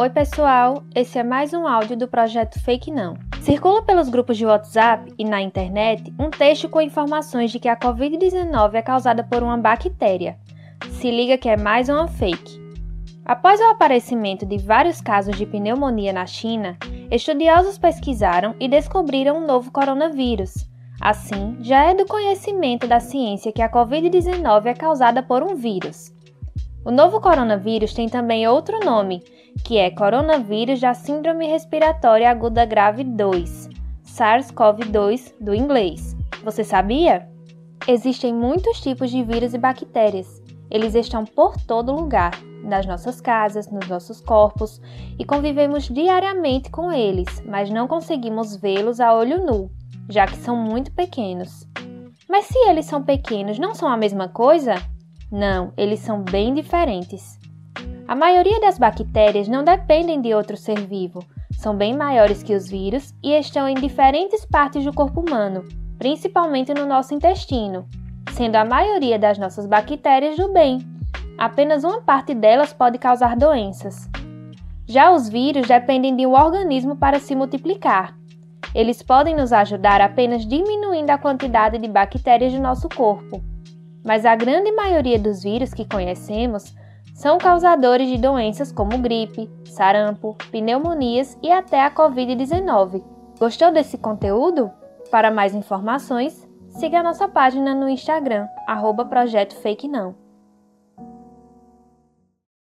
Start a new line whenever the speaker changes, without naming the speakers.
Oi, pessoal! Esse é mais um áudio do projeto Fake Não. Circula pelos grupos de WhatsApp e na internet um texto com informações de que a Covid-19 é causada por uma bactéria. Se liga que é mais uma fake. Após o aparecimento de vários casos de pneumonia na China, estudiosos pesquisaram e descobriram um novo coronavírus. Assim, já é do conhecimento da ciência que a Covid-19 é causada por um vírus. O novo coronavírus tem também outro nome, que é coronavírus da Síndrome Respiratória Aguda Grave 2, SARS-CoV-2 do inglês. Você sabia? Existem muitos tipos de vírus e bactérias. Eles estão por todo lugar, nas nossas casas, nos nossos corpos, e convivemos diariamente com eles, mas não conseguimos vê-los a olho nu, já que são muito pequenos. Mas se eles são pequenos, não são a mesma coisa? Não, eles são bem diferentes. A maioria das bactérias não dependem de outro ser vivo, são bem maiores que os vírus e estão em diferentes partes do corpo humano, principalmente no nosso intestino, sendo a maioria das nossas bactérias do bem. Apenas uma parte delas pode causar doenças. Já os vírus dependem de um organismo para se multiplicar. Eles podem nos ajudar apenas diminuindo a quantidade de bactérias do nosso corpo mas a grande maioria dos vírus que conhecemos são causadores de doenças como gripe, sarampo, pneumonias e até a Covid-19. Gostou desse conteúdo? Para mais informações, siga a nossa página no Instagram, arroba Projeto Fake Não.